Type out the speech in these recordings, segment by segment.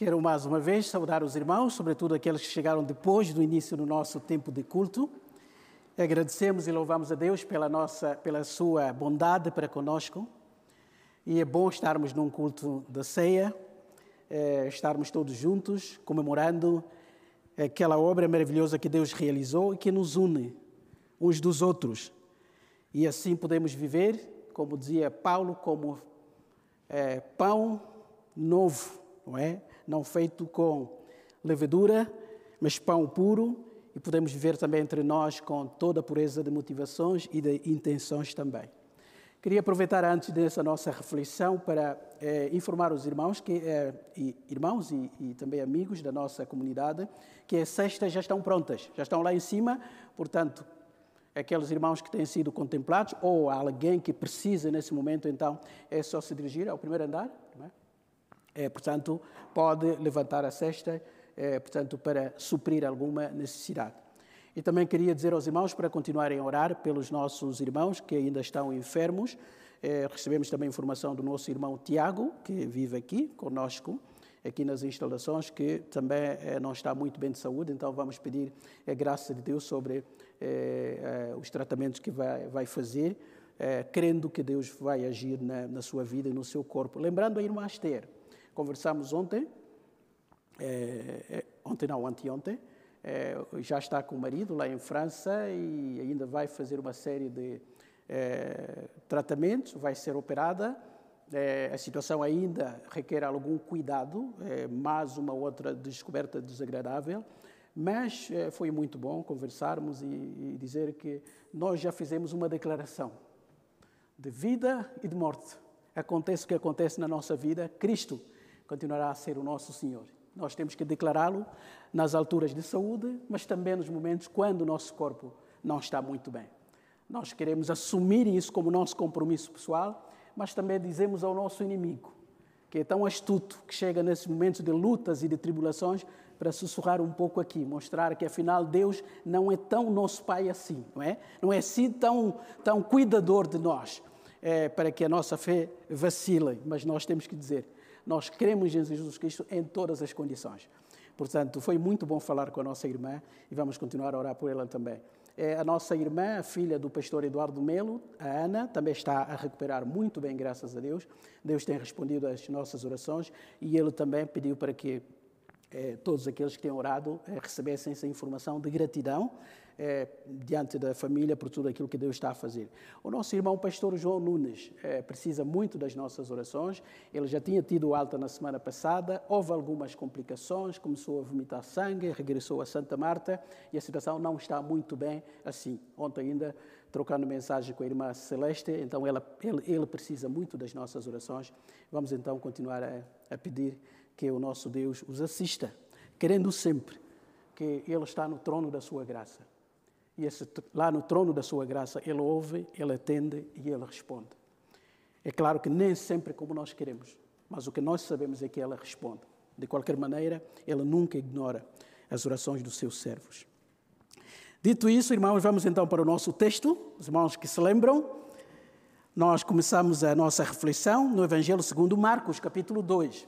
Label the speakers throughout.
Speaker 1: Quero mais uma vez saudar os irmãos, sobretudo aqueles que chegaram depois do início do nosso tempo de culto. Agradecemos e louvamos a Deus pela, nossa, pela sua bondade para conosco. E é bom estarmos num culto da ceia, é, estarmos todos juntos, comemorando aquela obra maravilhosa que Deus realizou e que nos une uns dos outros. E assim podemos viver, como dizia Paulo, como é, pão novo, não é? Não feito com levedura, mas pão puro, e podemos viver também entre nós com toda a pureza de motivações e de intenções também. Queria aproveitar antes dessa nossa reflexão para eh, informar os irmãos, que, eh, e, irmãos e, e, também amigos da nossa comunidade, que as cestas já estão prontas, já estão lá em cima, portanto, aqueles irmãos que têm sido contemplados ou alguém que precisa nesse momento, então é só se dirigir ao primeiro andar, é? É? portanto, pode levantar a cesta, é, portanto, para suprir alguma necessidade. E também queria dizer aos irmãos para continuarem a orar pelos nossos irmãos que ainda estão enfermos. É, recebemos também informação do nosso irmão Tiago, que vive aqui conosco, aqui nas instalações, que também é, não está muito bem de saúde, então vamos pedir a graça de Deus sobre é, os tratamentos que vai, vai fazer, crendo que Deus vai agir na, na, sua vida e no seu corpo. Lembrando a irmã Esther, conversamos ontem, ontem não, anteontem, é, já está com o marido lá em França e ainda vai fazer uma série de é, tratamentos, vai ser operada. É, a situação ainda requer algum cuidado, é, mais uma outra descoberta desagradável, mas é, foi muito bom conversarmos e, e dizer que nós já fizemos uma declaração de vida e de morte. Acontece o que acontece na nossa vida, Cristo continuará a ser o nosso Senhor. Nós temos que declará-lo nas alturas de saúde, mas também nos momentos quando o nosso corpo não está muito bem. Nós queremos assumir isso como nosso compromisso pessoal, mas também dizemos ao nosso inimigo, que é tão astuto, que chega nesses momentos de lutas e de tribulações, para sussurrar um pouco aqui, mostrar que afinal Deus não é tão nosso Pai assim, não é? Não é assim tão, tão cuidador de nós, é, para que a nossa fé vacile, mas nós temos que dizer, nós cremos em Jesus Cristo em todas as condições. Portanto, foi muito bom falar com a nossa irmã e vamos continuar a orar por ela também. É, a nossa irmã, a filha do pastor Eduardo Melo, a Ana, também está a recuperar muito bem, graças a Deus. Deus tem respondido às nossas orações e ele também pediu para que eh, todos aqueles que têm orado eh, recebessem essa informação de gratidão é, diante da família por tudo aquilo que Deus está a fazer. O nosso irmão pastor João Nunes é, precisa muito das nossas orações. Ele já tinha tido alta na semana passada, houve algumas complicações, começou a vomitar sangue, regressou a Santa Marta e a situação não está muito bem assim. Ontem ainda trocando mensagem com a irmã Celeste, então ela, ele, ele precisa muito das nossas orações. Vamos então continuar a, a pedir que o nosso Deus os assista, querendo sempre que Ele está no trono da sua graça e esse, lá no trono da sua graça, Ele ouve, Ele atende e Ele responde. É claro que nem sempre como nós queremos, mas o que nós sabemos é que Ele responde. De qualquer maneira, Ele nunca ignora as orações dos seus servos. Dito isso, irmãos, vamos então para o nosso texto. Os irmãos que se lembram, nós começamos a nossa reflexão no Evangelho segundo Marcos, capítulo 2.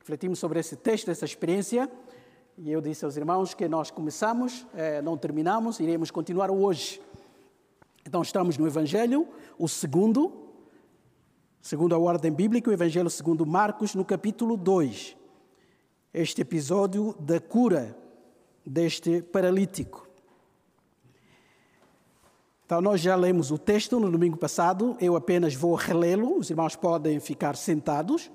Speaker 1: Refletimos sobre esse texto, essa experiência e eu disse aos irmãos que nós começamos, eh, não terminamos, iremos continuar hoje. Então estamos no Evangelho, o segundo, segundo a ordem bíblica, o Evangelho segundo Marcos, no capítulo 2. Este episódio da cura deste paralítico. Então, nós já lemos o texto no domingo passado, eu apenas vou relê-lo, os irmãos podem ficar sentados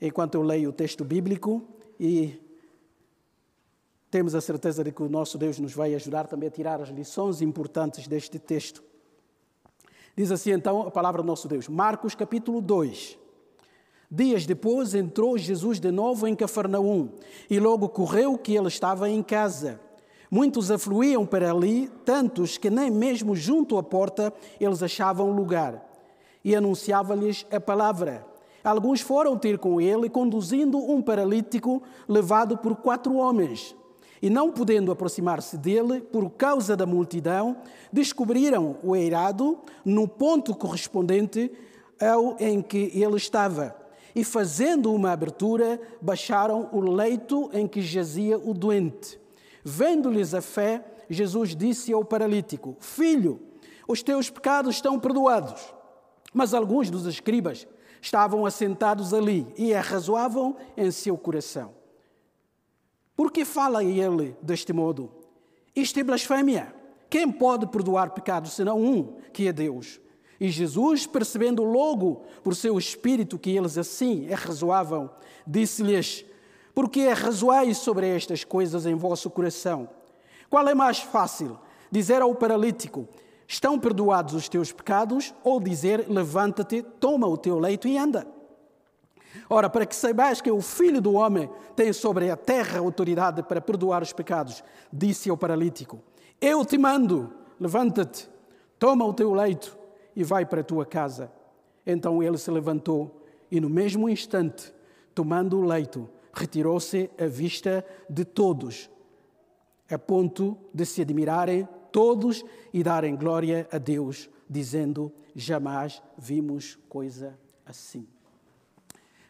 Speaker 1: enquanto eu leio o texto bíblico e temos a certeza de que o nosso Deus nos vai ajudar também a tirar as lições importantes deste texto. Diz assim então a palavra do nosso Deus, Marcos capítulo 2. Dias depois entrou Jesus de novo em Cafarnaum e logo correu que ele estava em casa. Muitos afluíam para ali, tantos que nem mesmo junto à porta eles achavam lugar. E anunciava-lhes a palavra. Alguns foram ter com ele, conduzindo um paralítico levado por quatro homens. E não podendo aproximar-se dele por causa da multidão, descobriram o eirado no ponto correspondente ao em que ele estava. e, fazendo uma abertura, baixaram o leito em que jazia o doente. Vendo-lhes a fé, Jesus disse ao paralítico: Filho, os teus pecados estão perdoados. Mas alguns dos escribas estavam assentados ali e arrazoavam em seu coração. Por que fala ele deste modo? Isto é blasfémia. Quem pode perdoar pecados senão um, que é Deus? E Jesus, percebendo logo por seu espírito que eles assim arrazoavam, disse-lhes: Por que arrazoais sobre estas coisas em vosso coração? Qual é mais fácil? Dizer ao paralítico: Estão perdoados os teus pecados? Ou dizer: Levanta-te, toma o teu leito e anda? Ora, para que saibais que o Filho do Homem tem sobre a terra autoridade para perdoar os pecados, disse ao paralítico: Eu te mando, levanta-te, toma o teu leito e vai para a tua casa. Então ele se levantou e, no mesmo instante, tomando o leito, retirou-se à vista de todos, a ponto de se admirarem todos e darem glória a Deus, dizendo: Jamais vimos coisa assim.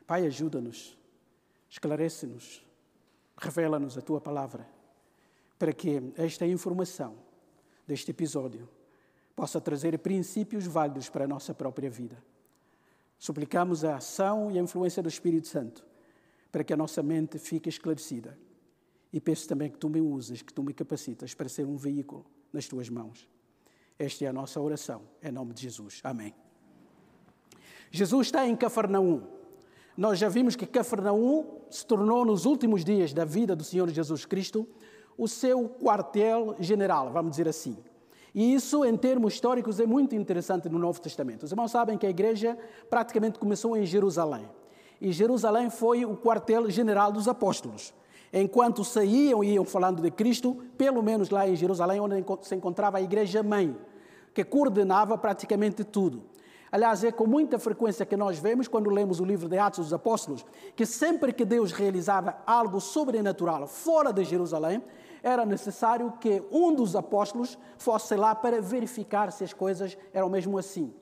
Speaker 1: Pai, ajuda-nos, esclarece-nos, revela-nos a tua palavra, para que esta informação deste episódio possa trazer princípios válidos para a nossa própria vida. Suplicamos a ação e a influência do Espírito Santo para que a nossa mente fique esclarecida. E peço também que tu me uses, que tu me capacitas para ser um veículo nas tuas mãos. Esta é a nossa oração, em nome de Jesus. Amém. Jesus está em Cafarnaum. Nós já vimos que Cafarnaum se tornou, nos últimos dias da vida do Senhor Jesus Cristo, o seu quartel-general, vamos dizer assim. E isso, em termos históricos, é muito interessante no Novo Testamento. Os irmãos sabem que a igreja praticamente começou em Jerusalém. E Jerusalém foi o quartel-general dos apóstolos. Enquanto saíam e iam falando de Cristo, pelo menos lá em Jerusalém, onde se encontrava a igreja-mãe, que coordenava praticamente tudo. Aliás, é com muita frequência que nós vemos, quando lemos o livro de Atos dos Apóstolos, que sempre que Deus realizava algo sobrenatural fora de Jerusalém, era necessário que um dos apóstolos fosse lá para verificar se as coisas eram mesmo assim.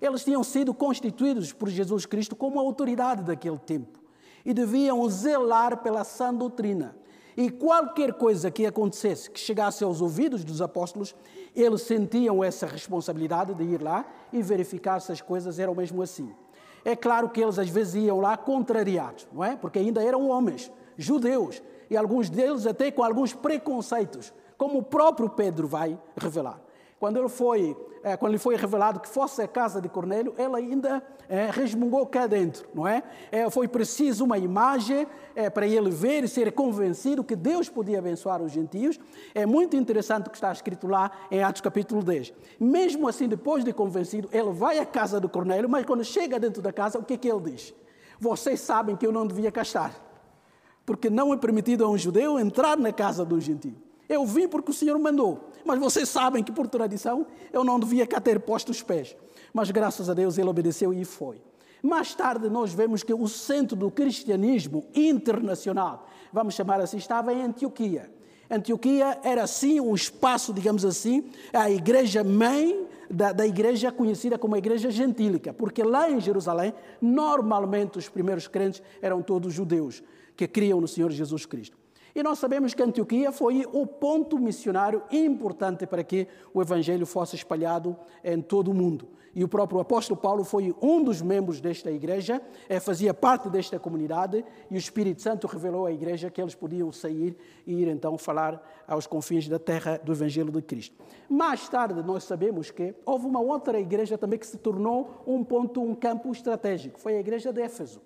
Speaker 1: Eles tinham sido constituídos por Jesus Cristo como autoridade daquele tempo e deviam zelar pela sã doutrina. E qualquer coisa que acontecesse, que chegasse aos ouvidos dos apóstolos, eles sentiam essa responsabilidade de ir lá e verificar se as coisas eram mesmo assim. É claro que eles às vezes iam lá contrariados, não é? Porque ainda eram homens, judeus, e alguns deles até com alguns preconceitos, como o próprio Pedro vai revelar. Quando ele foi, é, quando lhe foi revelado que fosse a casa de Cornélio, ele ainda é, resmungou cá dentro, não é? é foi preciso uma imagem é, para ele ver e ser convencido que Deus podia abençoar os gentios. É muito interessante o que está escrito lá em Atos capítulo 10. Mesmo assim, depois de convencido, ele vai à casa de Cornélio, mas quando chega dentro da casa, o que é que ele diz? Vocês sabem que eu não devia cá estar porque não é permitido a um judeu entrar na casa do gentio. Eu vim porque o Senhor mandou, mas vocês sabem que por tradição eu não devia cá ter posto os pés. Mas graças a Deus ele obedeceu e foi. Mais tarde nós vemos que o centro do cristianismo internacional, vamos chamar assim, estava em Antioquia. Antioquia era assim um espaço, digamos assim, a igreja mãe da, da, igreja conhecida como a igreja gentílica, porque lá em Jerusalém, normalmente os primeiros crentes eram todos judeus que criam no Senhor Jesus Cristo. E nós sabemos que Antioquia foi o ponto missionário importante para que o Evangelho fosse espalhado em todo o mundo. E o próprio apóstolo Paulo foi um dos membros desta igreja, eh, fazia parte desta comunidade, e o Espírito Santo revelou à igreja que eles podiam sair e ir então falar aos confins da terra do Evangelho de Cristo. Mais tarde, nós sabemos que houve uma outra igreja também que se tornou um ponto, um campo estratégico, foi a igreja de Éfeso.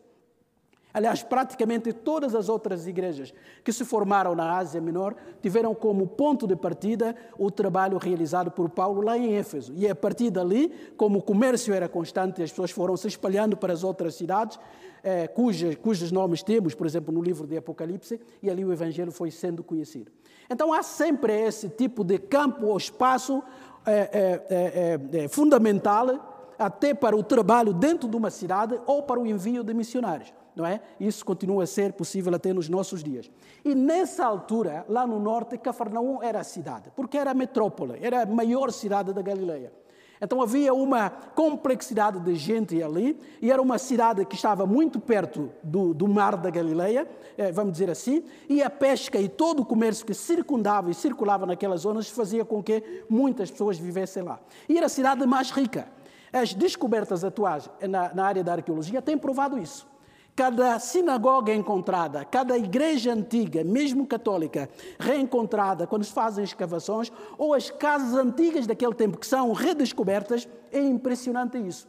Speaker 1: Aliás, praticamente todas as outras igrejas que se formaram na Ásia Menor tiveram como ponto de partida o trabalho realizado por Paulo lá em Éfeso. E a partir dali, como o comércio era constante, as pessoas foram se espalhando para as outras cidades, eh, cujas, cujos nomes temos, por exemplo, no livro de Apocalipse, e ali o Evangelho foi sendo conhecido. Então há sempre esse tipo de campo ou espaço eh, eh, fundamental até para o trabalho dentro de uma cidade ou para o envio de missionários não é? Isso continua a ser possível até nos nossos dias. E nessa altura, lá no norte, Cafarnaum era a cidade, porque era a metrópole, era a maior cidade da Galileia. Então havia uma complexidade de gente ali, e era uma cidade que estava muito perto do, do mar da Galileia, eh, vamos dizer assim, e a pesca e todo o comércio que circundava e circulava naquelas zonas fazia com que muitas pessoas vivessem lá. E era a cidade mais rica. As descobertas atuais na, na área da arqueologia têm provado isso. Cada sinagoga encontrada, cada igreja antiga, mesmo católica, reencontrada quando se fazem escavações, ou as casas antigas daquele tempo que são redescobertas, é impressionante isso.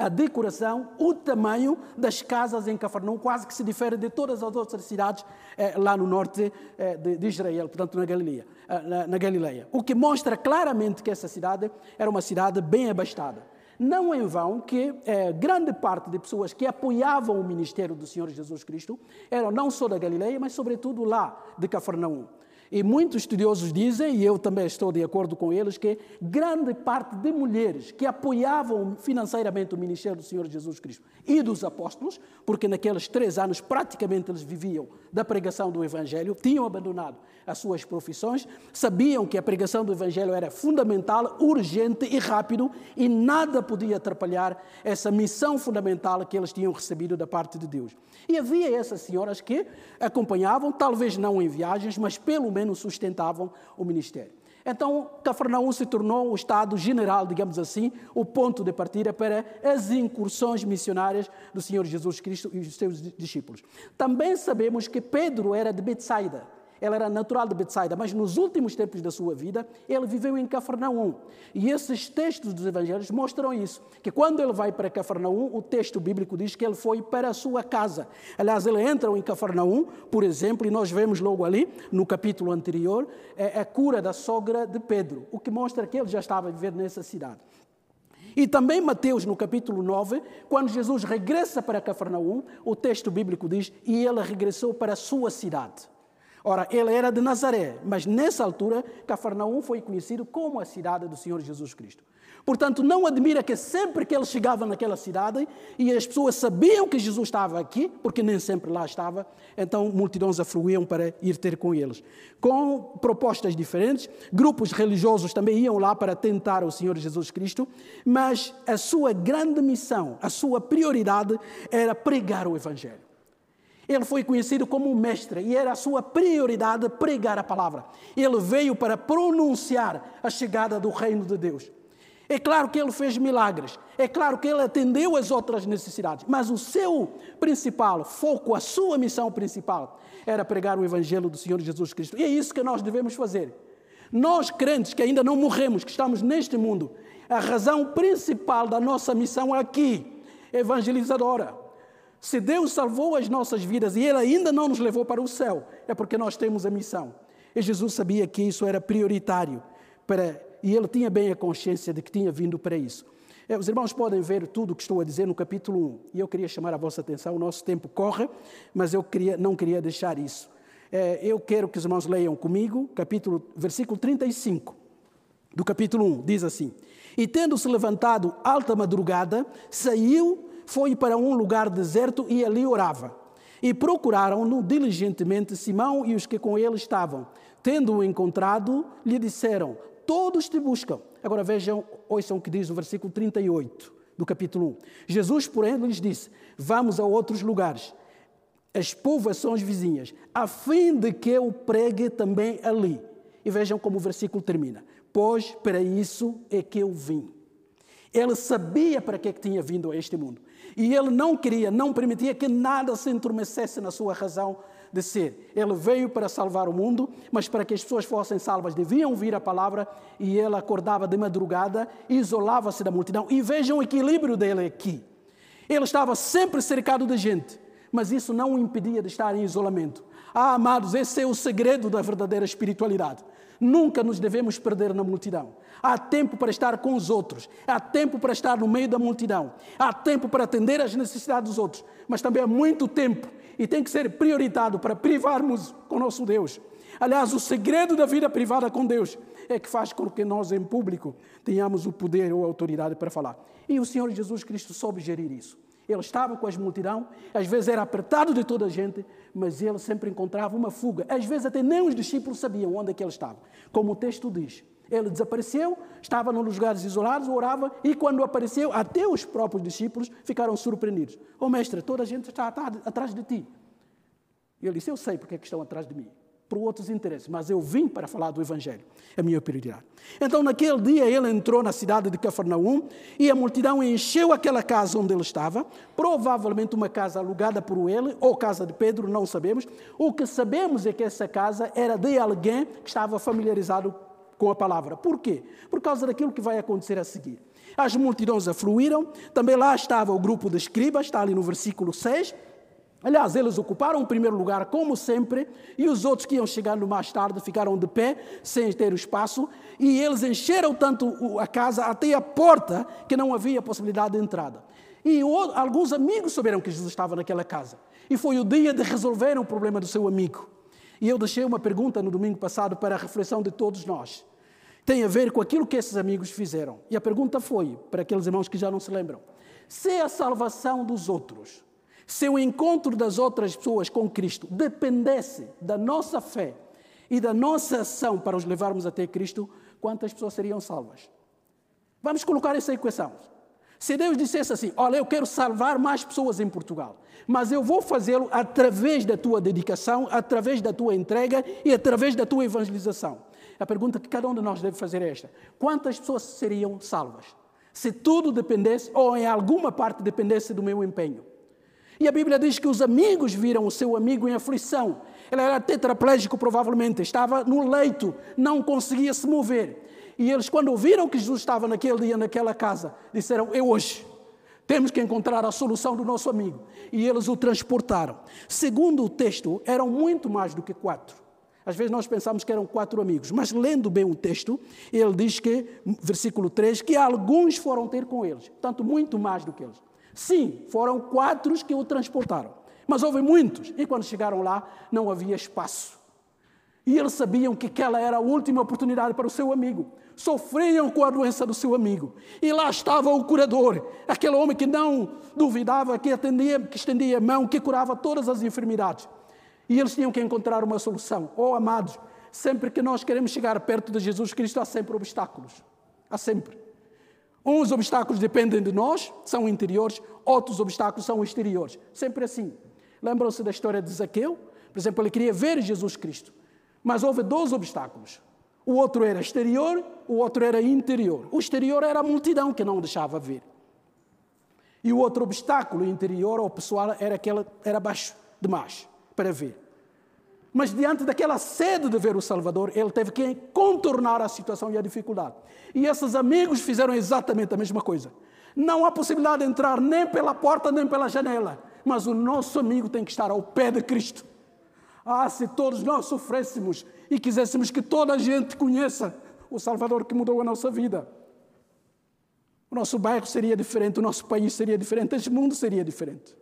Speaker 1: A decoração, o tamanho das casas em Cafarnaum quase que se difere de todas as outras cidades eh, lá no norte eh, de, de, Israel, portanto na Galileia, eh, na, na Galileia. O que mostra claramente que essa cidade era uma cidade bem abastada. Não em vão que é, grande parte de pessoas que apoiavam o ministério do Senhor Jesus Cristo eram não só da Galileia, mas sobretudo lá de Cafarnaum. E muitos estudiosos dizem, e eu também estou de acordo com eles, que grande parte de mulheres que apoiavam financeiramente o ministério do Senhor Jesus Cristo e dos apóstolos, porque naqueles três anos praticamente eles viviam da pregação do Evangelho, tinham abandonado as suas profissões, sabiam que a pregação do Evangelho era fundamental, urgente e rápido e nada podia atrapalhar essa missão fundamental que eles tinham recebido da parte de Deus. E havia essas senhoras que acompanhavam, talvez não em viagens, mas pelo menos sustentavam o ministério. Então, Cafarnaum se tornou o estado general, digamos assim, o ponto de partida para as incursões missionárias do Senhor Jesus Cristo e os seus discípulos. Também sabemos que Pedro era de Betsaida. Ele era natural de Betsaida, mas nos últimos tempos da sua vida, ele viveu em Cafarnaum. E esses textos dos evangelhos mostram isso, que quando ele vai para Cafarnaum, o texto bíblico diz que ele foi para a sua casa. Aliás, ele entra em Cafarnaum, por exemplo, e nós vemos logo ali, no capítulo anterior, é a cura da sogra de Pedro, o que mostra que ele já estava a viver nessa cidade. E também Mateus, no capítulo 9, quando Jesus regressa para Cafarnaum, o texto bíblico diz: E ele regressou para a sua cidade. Ora, ele era de Nazaré, mas nessa altura Cafarnaum foi conhecido como a cidade do Senhor Jesus Cristo. Portanto, não admira que sempre que ele chegava naquela cidade e as pessoas sabiam que Jesus estava aqui, porque nem sempre lá estava, então multidões afluíam para ir ter com eles. Com propostas diferentes, grupos religiosos também iam lá para tentar o Senhor Jesus Cristo, mas a sua grande missão, a sua prioridade era pregar o Evangelho. Ele foi conhecido como mestre e era a sua prioridade pregar a palavra. Ele veio para pronunciar a chegada do reino de Deus. É claro que ele fez milagres, é claro que ele atendeu as outras necessidades, mas o seu principal foco, a sua missão principal, era pregar o Evangelho do Senhor Jesus Cristo. E é isso que nós devemos fazer. Nós, crentes que ainda não morremos, que estamos neste mundo, a razão principal da nossa missão aqui, evangelizadora, se Deus salvou as nossas vidas e Ele ainda não nos levou para o céu, é porque nós temos a missão. E Jesus sabia que isso era prioritário para, e ele tinha bem a consciência de que tinha vindo para isso. É, os irmãos podem ver tudo o que estou a dizer no capítulo 1, e eu queria chamar a vossa atenção. O nosso tempo corre, mas eu queria, não queria deixar isso. É, eu quero que os irmãos leiam comigo, capítulo, versículo 35 do capítulo 1, diz assim: E tendo se levantado alta madrugada, saiu foi para um lugar deserto e ali orava. E procuraram-no diligentemente Simão e os que com ele estavam. Tendo-o encontrado, lhe disseram: Todos te buscam. Agora vejam, ouçam o que diz o versículo 38 do capítulo 1. Jesus, porém, lhes disse: Vamos a outros lugares, as povoações vizinhas, a fim de que eu pregue também ali. E vejam como o versículo termina: Pois para isso é que eu vim. Ele sabia para que, é que tinha vindo a este mundo. E ele não queria, não permitia que nada se entorpecesse na sua razão de ser. Ele veio para salvar o mundo, mas para que as pessoas fossem salvas deviam ouvir a palavra e ele acordava de madrugada, isolava-se da multidão. E vejam o equilíbrio dele aqui. Ele estava sempre cercado de gente, mas isso não o impedia de estar em isolamento. Ah, amados, esse é o segredo da verdadeira espiritualidade. Nunca nos devemos perder na multidão. Há tempo para estar com os outros, há tempo para estar no meio da multidão, há tempo para atender às necessidades dos outros, mas também há muito tempo e tem que ser prioritado para privarmos com nosso Deus. Aliás, o segredo da vida privada com Deus é que faz com que nós, em público, tenhamos o poder ou a autoridade para falar. E o Senhor Jesus Cristo soube gerir isso. Ele estava com as multidão, às vezes era apertado de toda a gente, mas ele sempre encontrava uma fuga. Às vezes até nem os discípulos sabiam onde é que ele estava. Como o texto diz, Ele desapareceu, estava nos lugares isolados, orava, e quando apareceu, até os próprios discípulos ficaram surpreendidos. Ô oh, mestre, toda a gente está atrás de ti. E ele disse: Eu sei porque é que estão atrás de mim por outros interesses, mas eu vim para falar do Evangelho, é minha prioridade. Então, naquele dia, ele entrou na cidade de Cafarnaum e a multidão encheu aquela casa onde ele estava, provavelmente uma casa alugada por ele, ou casa de Pedro, não sabemos. O que sabemos é que essa casa era de alguém que estava familiarizado com a palavra. Por quê? Por causa daquilo que vai acontecer a seguir. As multidões afluíram, também lá estava o grupo de escribas, está ali no versículo 6 Aliás, eles ocuparam o primeiro lugar, como sempre, e os outros que iam chegando mais tarde ficaram de pé, sem ter o espaço, e eles encheram tanto a casa até a porta que não havia possibilidade de entrada. E alguns amigos souberam que Jesus estava naquela casa. E foi o dia de resolver o problema do seu amigo. E eu deixei uma pergunta no domingo passado para a reflexão de todos nós. Tem a ver com aquilo que esses amigos fizeram. E a pergunta foi, para aqueles irmãos que já não se lembram: se a salvação dos outros se o encontro das outras pessoas com Cristo dependesse da nossa fé e da nossa ação para os levarmos até Cristo, quantas pessoas seriam salvas? Vamos colocar essa equação. Se Deus dissesse assim: Olha, eu quero salvar mais pessoas em Portugal, mas eu vou fazê-lo através da tua dedicação, através da tua entrega e através da tua evangelização. A pergunta que cada um de nós deve fazer é esta: quantas pessoas seriam salvas? Se tudo dependesse, ou em alguma parte dependesse do meu empenho. E a Bíblia diz que os amigos viram o seu amigo em aflição. Ele era tetraplégico, provavelmente, estava no leito, não conseguia se mover. E eles, quando ouviram que Jesus estava naquele dia naquela casa, disseram: É hoje. Temos que encontrar a solução do nosso amigo. E eles o transportaram. Segundo o texto, eram muito mais do que quatro. Às vezes nós pensamos que eram quatro amigos, mas lendo bem o texto, ele diz que, versículo 3, que alguns foram ter com eles, portanto, muito mais do que eles. Sim, foram quatro que o transportaram. Mas houve muitos. E quando chegaram lá, não havia espaço. E eles sabiam que aquela era a última oportunidade para o seu amigo. Sofriam com a doença do seu amigo. E lá estava o curador, aquele homem que não duvidava, que atendia, que estendia a mão, que curava todas as enfermidades. E eles tinham que encontrar uma solução. Oh, amados, sempre que nós queremos chegar perto de Jesus Cristo, há sempre obstáculos. Há sempre. Uns obstáculos dependem de nós, são interiores, outros obstáculos são exteriores. Sempre assim. Lembram-se da história de Zaqueu? Por exemplo, ele queria ver Jesus Cristo, mas houve dois obstáculos. O outro era exterior, o outro era interior. O exterior era a multidão que não o deixava ver. E o outro obstáculo interior ou pessoal era que ele era baixo demais para ver. Mas diante daquela sede de ver o Salvador, ele teve que contornar a situação e a dificuldade. E esses amigos fizeram exatamente a mesma coisa. Não há possibilidade de entrar nem pela porta nem pela janela, mas o nosso amigo tem que estar ao pé de Cristo. Ah, se todos nós sofrêssemos e quiséssemos que toda a gente conheça o Salvador que mudou a nossa vida. O nosso bairro seria diferente, o nosso país seria diferente, este mundo seria diferente.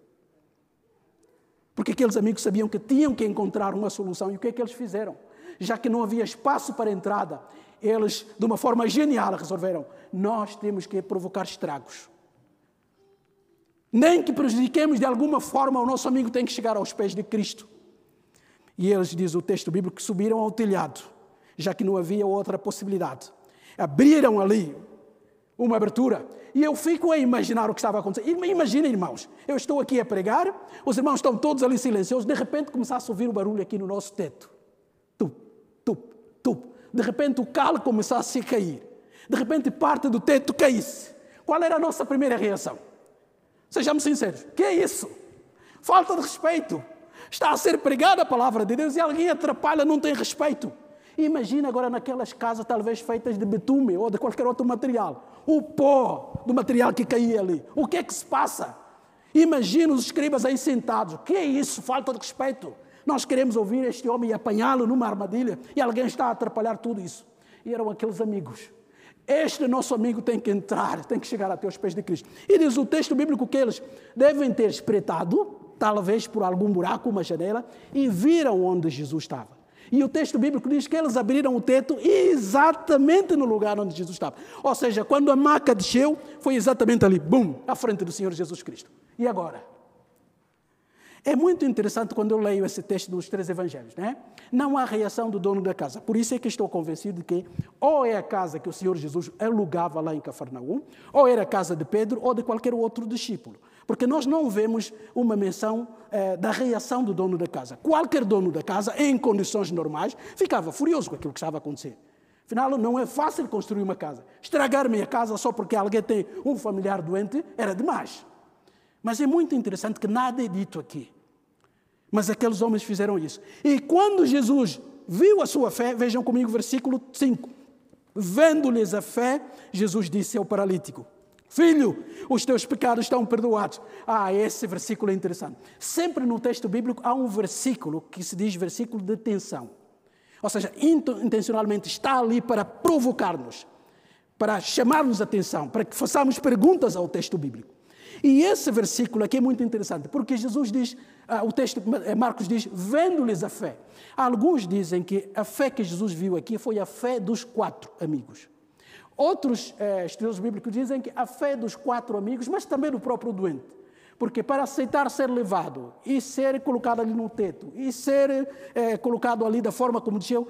Speaker 1: Porque aqueles amigos sabiam que tinham que encontrar uma solução. E o que é que eles fizeram? Já que não havia espaço para entrada, eles, de uma forma genial, resolveram: nós temos que provocar estragos. Nem que prejudiquemos de alguma forma, o nosso amigo tem que chegar aos pés de Cristo. E eles, diz o texto bíblico, que subiram ao telhado, já que não havia outra possibilidade. Abriram ali uma abertura. E eu fico a imaginar o que estava acontecendo. Imaginem, irmãos, eu estou aqui a pregar, os irmãos estão todos ali silenciosos, de repente começasse a ouvir o barulho aqui no nosso teto. Tup, tup, tup. De repente o calo começasse a cair. De repente parte do teto caísse. Qual era a nossa primeira reação? Sejamos sinceros. Que é isso? Falta de respeito. Está a ser pregada a palavra de Deus e alguém atrapalha, não tem respeito. Imagina agora naquelas casas, talvez feitas de betume ou de qualquer outro material, o pó do material que caía ali. O que é que se passa? Imagina os escribas aí sentados. O que é isso? Falta de respeito. Nós queremos ouvir este homem e apanhá-lo numa armadilha e alguém está a atrapalhar tudo isso. E eram aqueles amigos. Este nosso amigo tem que entrar, tem que chegar até os pés de Cristo. E diz o texto bíblico que eles devem ter espreitado, talvez por algum buraco, uma janela, e viram onde Jesus estava. E o texto bíblico diz que eles abriram o teto exatamente no lugar onde Jesus estava. Ou seja, quando a maca desceu, foi exatamente ali, bum, à frente do Senhor Jesus Cristo. E agora? É muito interessante quando eu leio esse texto dos três evangelhos, né? Não há reação do dono da casa. Por isso é que estou convencido de que ou é a casa que o Senhor Jesus alugava lá em Cafarnaum, ou era a casa de Pedro ou de qualquer outro discípulo. Porque nós não vemos uma menção eh, da reação do dono da casa. Qualquer dono da casa, em condições normais, ficava furioso com aquilo que estava a acontecer. Afinal, não é fácil construir uma casa. Estragar minha casa só porque alguém tem um familiar doente era demais. Mas é muito interessante que nada é dito aqui. Mas aqueles homens fizeram isso. E quando Jesus viu a sua fé, vejam comigo o versículo 5. Vendo-lhes a fé, Jesus disse ao paralítico: Filho, os teus pecados estão perdoados. Ah, esse versículo é interessante. Sempre no texto bíblico há um versículo que se diz versículo de tensão. Ou seja, intencionalmente está ali para provocar-nos, para chamar-nos a atenção, para que façamos perguntas ao texto bíblico. E esse versículo aqui é muito interessante, porque Jesus diz, ah, o texto, eh, Marcos diz, vendo-lhes a fé. Alguns dizem que a fé que Jesus viu aqui foi a fé dos quatro amigos. Outros eh, bíblicos dizem que a fé dos quatro amigos, mas também do próprio doente. Porque para aceitar ser levado e ser colocado ali no teto e ser eh, colocado ali da forma como desceu,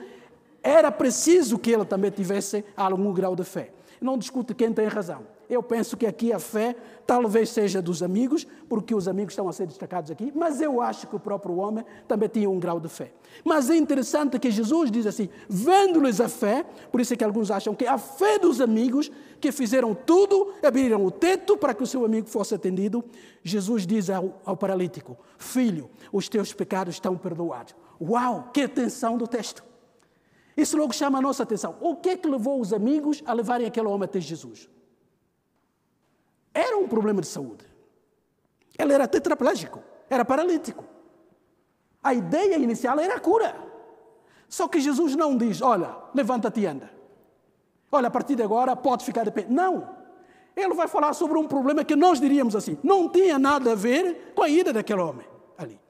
Speaker 1: era preciso que ele também tivesse algum grau de fé. Não discute quem tem razão. Eu penso que aqui a fé talvez seja dos amigos, porque os amigos estão a ser destacados aqui, mas eu acho que o próprio homem também tinha um grau de fé. Mas é interessante que Jesus diz assim: vendo-lhes a fé, por isso é que alguns acham que a fé dos amigos que fizeram tudo, abriram o teto para que o seu amigo fosse atendido. Jesus diz ao, ao paralítico: Filho, os teus pecados estão perdoados. Uau, que atenção do texto! Isso logo chama a nossa atenção. O que é que levou os amigos a levarem aquele homem até Jesus? Era um problema de saúde. Ele era tetraplégico, era paralítico. A ideia inicial era a cura. Só que Jesus não diz: Olha, levanta-te e anda. Olha, a partir de agora pode ficar de pé. Não. Ele vai falar sobre um problema que nós diríamos assim: não tinha nada a ver com a ida daquele homem ali.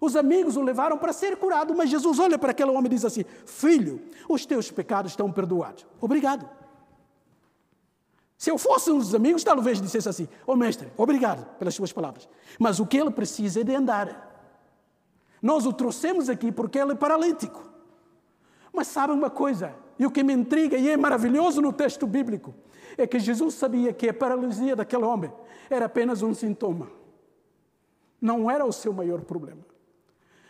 Speaker 1: Os amigos o levaram para ser curado, mas Jesus olha para aquele homem e diz assim: Filho, os teus pecados estão perdoados. Obrigado. Se eu fosse um dos amigos, talvez dissesse assim: Ô oh, mestre, obrigado pelas suas palavras. Mas o que ele precisa é de andar. Nós o trouxemos aqui porque ele é paralítico. Mas sabe uma coisa? E o que me intriga e é maravilhoso no texto bíblico é que Jesus sabia que a paralisia daquele homem era apenas um sintoma. Não era o seu maior problema.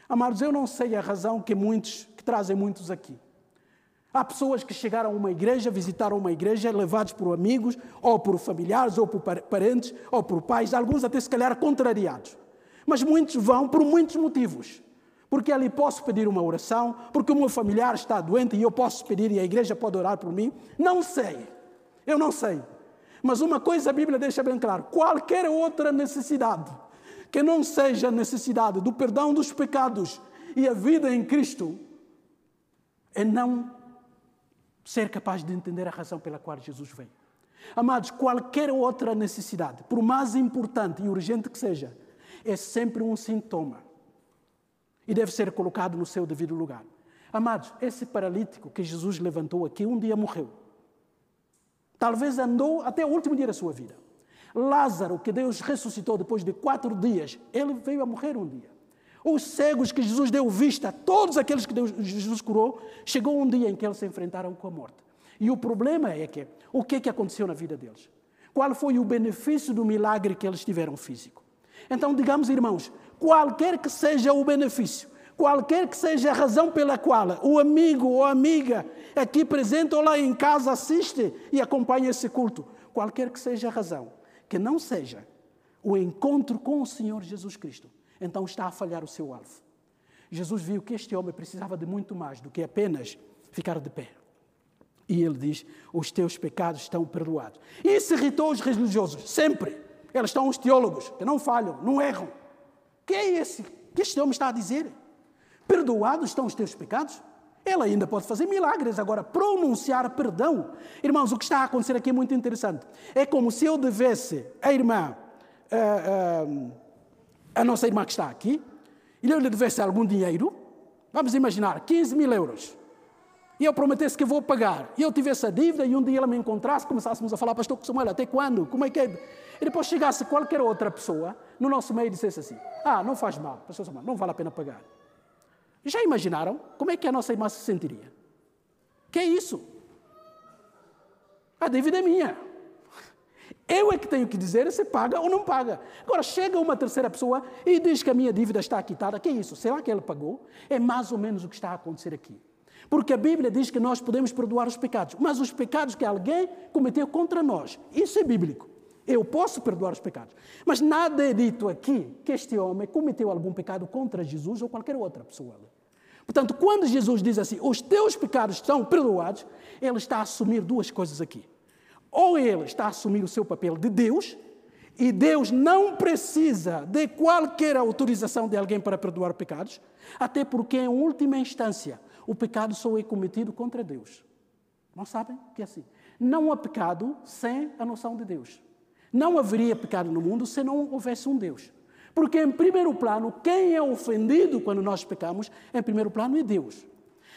Speaker 1: Amados, eu não sei a razão que muitos, que trazem muitos aqui. Há pessoas que chegaram a uma igreja, visitaram uma igreja, levados por amigos, ou por familiares, ou por parentes, ou por pais, alguns até se calhar contrariados. Mas muitos vão por muitos motivos. Porque ali posso pedir uma oração, porque o meu familiar está doente e eu posso pedir e a igreja pode orar por mim. Não sei. Eu não sei. Mas uma coisa a Bíblia deixa bem claro: qualquer outra necessidade que não seja a necessidade do perdão dos pecados e a vida em Cristo, é não ser capaz de entender a razão pela qual Jesus veio. Amados, qualquer outra necessidade, por mais importante e urgente que seja, é sempre um sintoma e deve ser colocado no seu devido lugar. Amados, esse paralítico que Jesus levantou aqui um dia morreu. Talvez andou até o último dia da sua vida. Lázaro, que Deus ressuscitou depois de quatro dias, ele veio a morrer um dia. Os cegos que Jesus deu vista, todos aqueles que Deus, Jesus curou, chegou um dia em que eles se enfrentaram com a morte. E o problema é que, o que é que aconteceu na vida deles? Qual foi o benefício do milagre que eles tiveram físico? Então, digamos, irmãos, qualquer que seja o benefício, qualquer que seja a razão pela qual o amigo ou amiga aqui presente ou lá em casa assiste e acompanha esse culto, qualquer que seja a razão, que não seja o encontro com o Senhor Jesus Cristo, então está a falhar o seu alvo. Jesus viu que este homem precisava de muito mais do que apenas ficar de pé. E ele diz: Os teus pecados estão perdoados. Isso irritou os religiosos, sempre. Eles estão os teólogos, que não falham, não erram. Que é esse? que este homem está a dizer? Perdoados estão os teus pecados? Ele ainda pode fazer milagres, agora pronunciar perdão. Irmãos, o que está a acontecer aqui é muito interessante. É como se eu devesse a irmã. Uh, uh, a nossa irmã que está aqui, e eu lhe devesse algum dinheiro, vamos imaginar, 15 mil euros, e eu prometesse que vou pagar, e eu tivesse a dívida, e um dia ela me encontrasse, começássemos a falar, pastor Samuel, até quando? Como é que é? E depois chegasse qualquer outra pessoa, no nosso meio dissesse assim: Ah, não faz mal, pastor Samuel, não vale a pena pagar. Já imaginaram como é que a nossa irmã se sentiria? Que é isso? A dívida é minha. Eu é que tenho que dizer se paga ou não paga. Agora, chega uma terceira pessoa e diz que a minha dívida está quitada. Que é isso? Será que ele pagou? É mais ou menos o que está a acontecer aqui. Porque a Bíblia diz que nós podemos perdoar os pecados, mas os pecados que alguém cometeu contra nós, isso é bíblico. Eu posso perdoar os pecados. Mas nada é dito aqui que este homem cometeu algum pecado contra Jesus ou qualquer outra pessoa. Portanto, quando Jesus diz assim, os teus pecados estão perdoados, ele está a assumir duas coisas aqui. Ou ele está a assumir o seu papel de Deus, e Deus não precisa de qualquer autorização de alguém para perdoar pecados, até porque, em última instância, o pecado só é cometido contra Deus. Não sabem que é assim? Não há pecado sem a noção de Deus. Não haveria pecado no mundo se não houvesse um Deus. Porque, em primeiro plano, quem é ofendido quando nós pecamos, em primeiro plano, é Deus.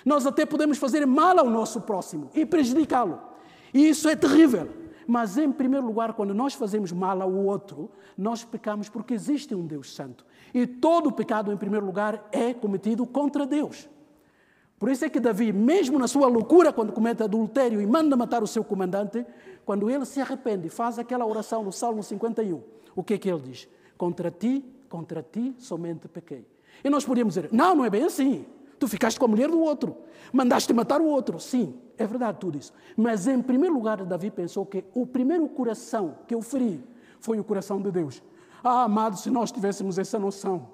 Speaker 1: Nós até podemos fazer mal ao nosso próximo e prejudicá-lo. E isso é terrível. Mas, em primeiro lugar, quando nós fazemos mal ao outro, nós pecamos porque existe um Deus Santo. E todo pecado, em primeiro lugar, é cometido contra Deus. Por isso é que Davi, mesmo na sua loucura, quando comete adultério e manda matar o seu comandante, quando ele se arrepende e faz aquela oração no Salmo 51, o que é que ele diz? Contra ti, contra ti somente pequei. E nós podíamos dizer, não, não é bem assim. Tu ficaste com a mulher do outro, mandaste matar o outro. Sim, é verdade tudo isso. Mas em primeiro lugar, Davi pensou que o primeiro coração que eu feri foi o coração de Deus. Ah, amado, se nós tivéssemos essa noção,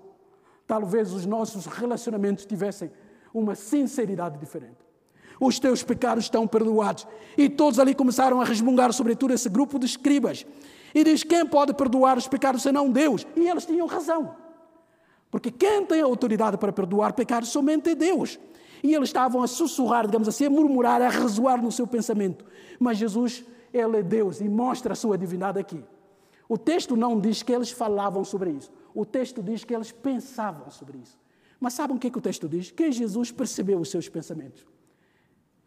Speaker 1: talvez os nossos relacionamentos tivessem uma sinceridade diferente. Os teus pecados estão perdoados. E todos ali começaram a resmungar, sobretudo esse grupo de escribas. E diz: quem pode perdoar os pecados senão Deus? E eles tinham razão. Porque quem tem autoridade para perdoar pecados somente é Deus. E eles estavam a sussurrar, digamos assim, a murmurar, a resoar no seu pensamento. Mas Jesus, Ele é Deus e mostra a sua divindade aqui. O texto não diz que eles falavam sobre isso. O texto diz que eles pensavam sobre isso. Mas sabem o que, é que o texto diz? Que Jesus percebeu os seus pensamentos.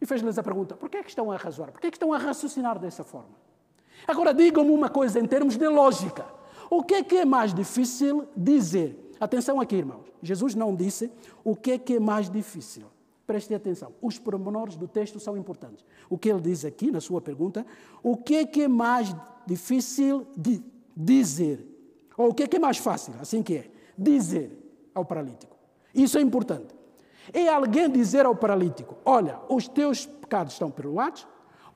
Speaker 1: E fez-lhes a pergunta: por que é que estão a razoar? Por que é que estão a raciocinar dessa forma? Agora digam-me uma coisa em termos de lógica. O que é que é mais difícil dizer? Atenção aqui, irmãos. Jesus não disse o que é que é mais difícil. Prestem atenção. Os pormenores do texto são importantes. O que ele diz aqui na sua pergunta, o que é que é mais difícil de dizer? Ou o que é que é mais fácil, assim que é, dizer ao paralítico? Isso é importante. É alguém dizer ao paralítico: Olha, os teus pecados estão perdoados,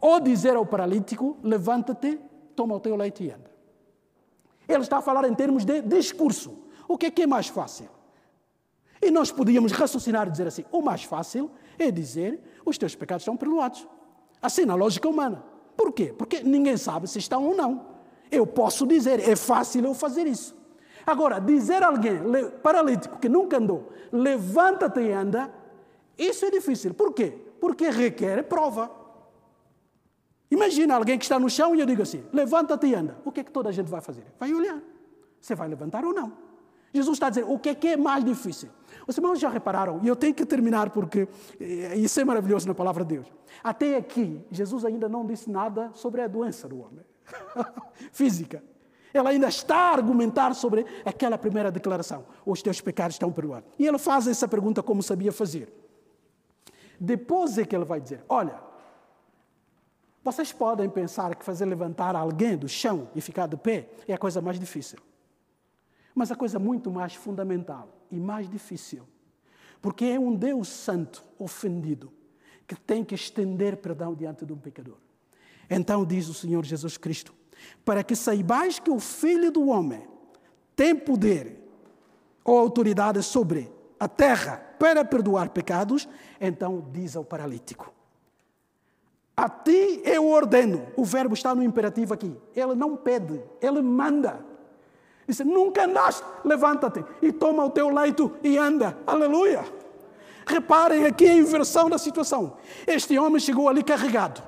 Speaker 1: ou dizer ao paralítico: Levanta-te, toma o teu leite e anda. Ele está a falar em termos de discurso. O que é que é mais fácil? E nós podíamos raciocinar e dizer assim: o mais fácil é dizer os teus pecados estão perdoados. Assim, na lógica humana. Por quê? Porque ninguém sabe se estão ou não. Eu posso dizer, é fácil eu fazer isso. Agora, dizer a alguém paralítico que nunca andou, levanta-te e anda, isso é difícil. Por quê? Porque requer prova. Imagina alguém que está no chão e eu digo assim: levanta-te e anda. O que é que toda a gente vai fazer? Vai olhar. Você vai levantar ou não? Jesus está a dizer: o que é que é mais difícil? Os irmãos já repararam, e eu tenho que terminar porque eh, isso é maravilhoso na palavra de Deus. Até aqui, Jesus ainda não disse nada sobre a doença do homem física. Ela ainda está a argumentar sobre aquela primeira declaração: os teus pecados estão perdoados. E ele faz essa pergunta como sabia fazer. Depois é que ele vai dizer: Olha, vocês podem pensar que fazer levantar alguém do chão e ficar de pé é a coisa mais difícil. Mas a coisa muito mais fundamental e mais difícil, porque é um Deus santo ofendido que tem que estender perdão diante de um pecador. Então diz o Senhor Jesus Cristo: para que saibais que o Filho do Homem tem poder ou autoridade sobre a terra para perdoar pecados, então diz ao paralítico: A ti eu ordeno. O verbo está no imperativo aqui. Ele não pede, ele manda. Diz: Nunca andaste, levanta-te e toma o teu leito e anda. Aleluia. Reparem aqui a inversão da situação. Este homem chegou ali carregado,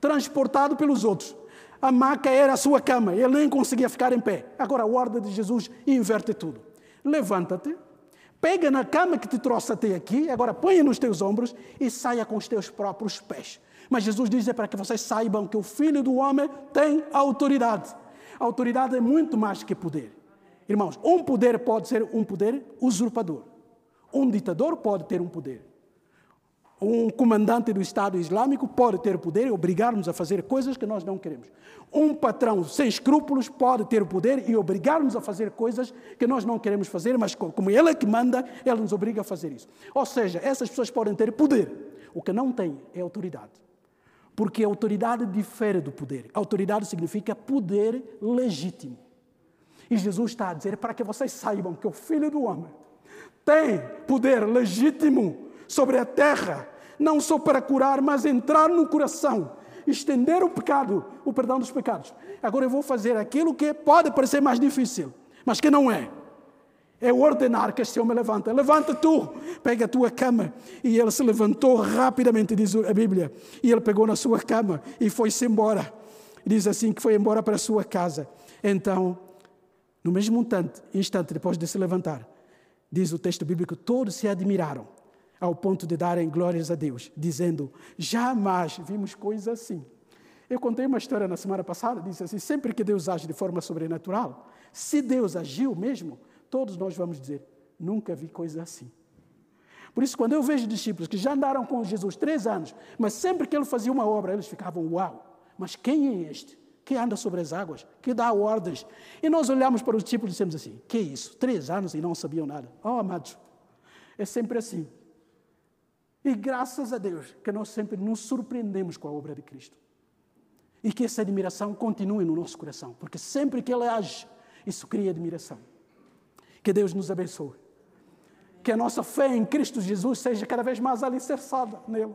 Speaker 1: transportado pelos outros a maca era a sua cama, ele nem conseguia ficar em pé. Agora a ordem de Jesus inverte tudo. Levanta-te, pega na cama que te trouxe até aqui, agora põe nos teus ombros e saia com os teus próprios pés. Mas Jesus diz é para que vocês saibam que o Filho do Homem tem autoridade. Autoridade é muito mais que poder. Irmãos, um poder pode ser um poder usurpador. Um ditador pode ter um poder. Um comandante do Estado Islâmico pode ter poder e obrigar-nos a fazer coisas que nós não queremos. Um patrão sem escrúpulos pode ter poder e obrigar-nos a fazer coisas que nós não queremos fazer, mas como ele é que manda, ele nos obriga a fazer isso. Ou seja, essas pessoas podem ter poder. O que não tem é autoridade. Porque autoridade difere do poder. Autoridade significa poder legítimo. E Jesus está a dizer para que vocês saibam que o Filho do Homem tem poder legítimo sobre a terra, não só para curar, mas entrar no coração, estender o pecado, o perdão dos pecados. Agora eu vou fazer aquilo que pode parecer mais difícil, mas que não é. É ordenar que este homem levanta. Levanta tu, pega a tua cama. E ele se levantou rapidamente, diz a Bíblia. E ele pegou na sua cama e foi-se embora. Diz assim que foi embora para a sua casa. Então, no mesmo instante, instante depois de se levantar, diz o texto bíblico, todos se admiraram ao ponto de darem glórias a Deus, dizendo: jamais vimos coisa assim. Eu contei uma história na semana passada, disse assim: sempre que Deus age de forma sobrenatural, se Deus agiu mesmo, todos nós vamos dizer: nunca vi coisa assim. Por isso, quando eu vejo discípulos que já andaram com Jesus três anos, mas sempre que ele fazia uma obra, eles ficavam: uau, mas quem é este? Que anda sobre as águas, que dá ordens. E nós olhamos para os discípulos e dissemos assim: que é isso? Três anos e não sabiam nada. Oh, amados, é sempre assim. E graças a Deus que nós sempre nos surpreendemos com a obra de Cristo. E que essa admiração continue no nosso coração, porque sempre que Ele age, isso cria admiração. Que Deus nos abençoe. Que a nossa fé em Cristo Jesus seja cada vez mais alicerçada nele.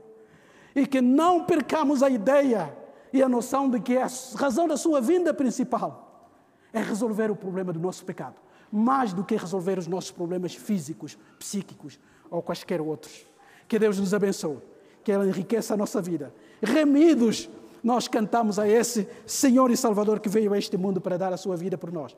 Speaker 1: E que não percamos a ideia e a noção de que a razão da sua vinda principal é resolver o problema do nosso pecado, mais do que resolver os nossos problemas físicos, psíquicos ou quaisquer outros. Que Deus nos abençoe, que Ele enriqueça a nossa vida. Remidos, nós cantamos a esse Senhor e Salvador que veio a este mundo para dar a sua vida por nós.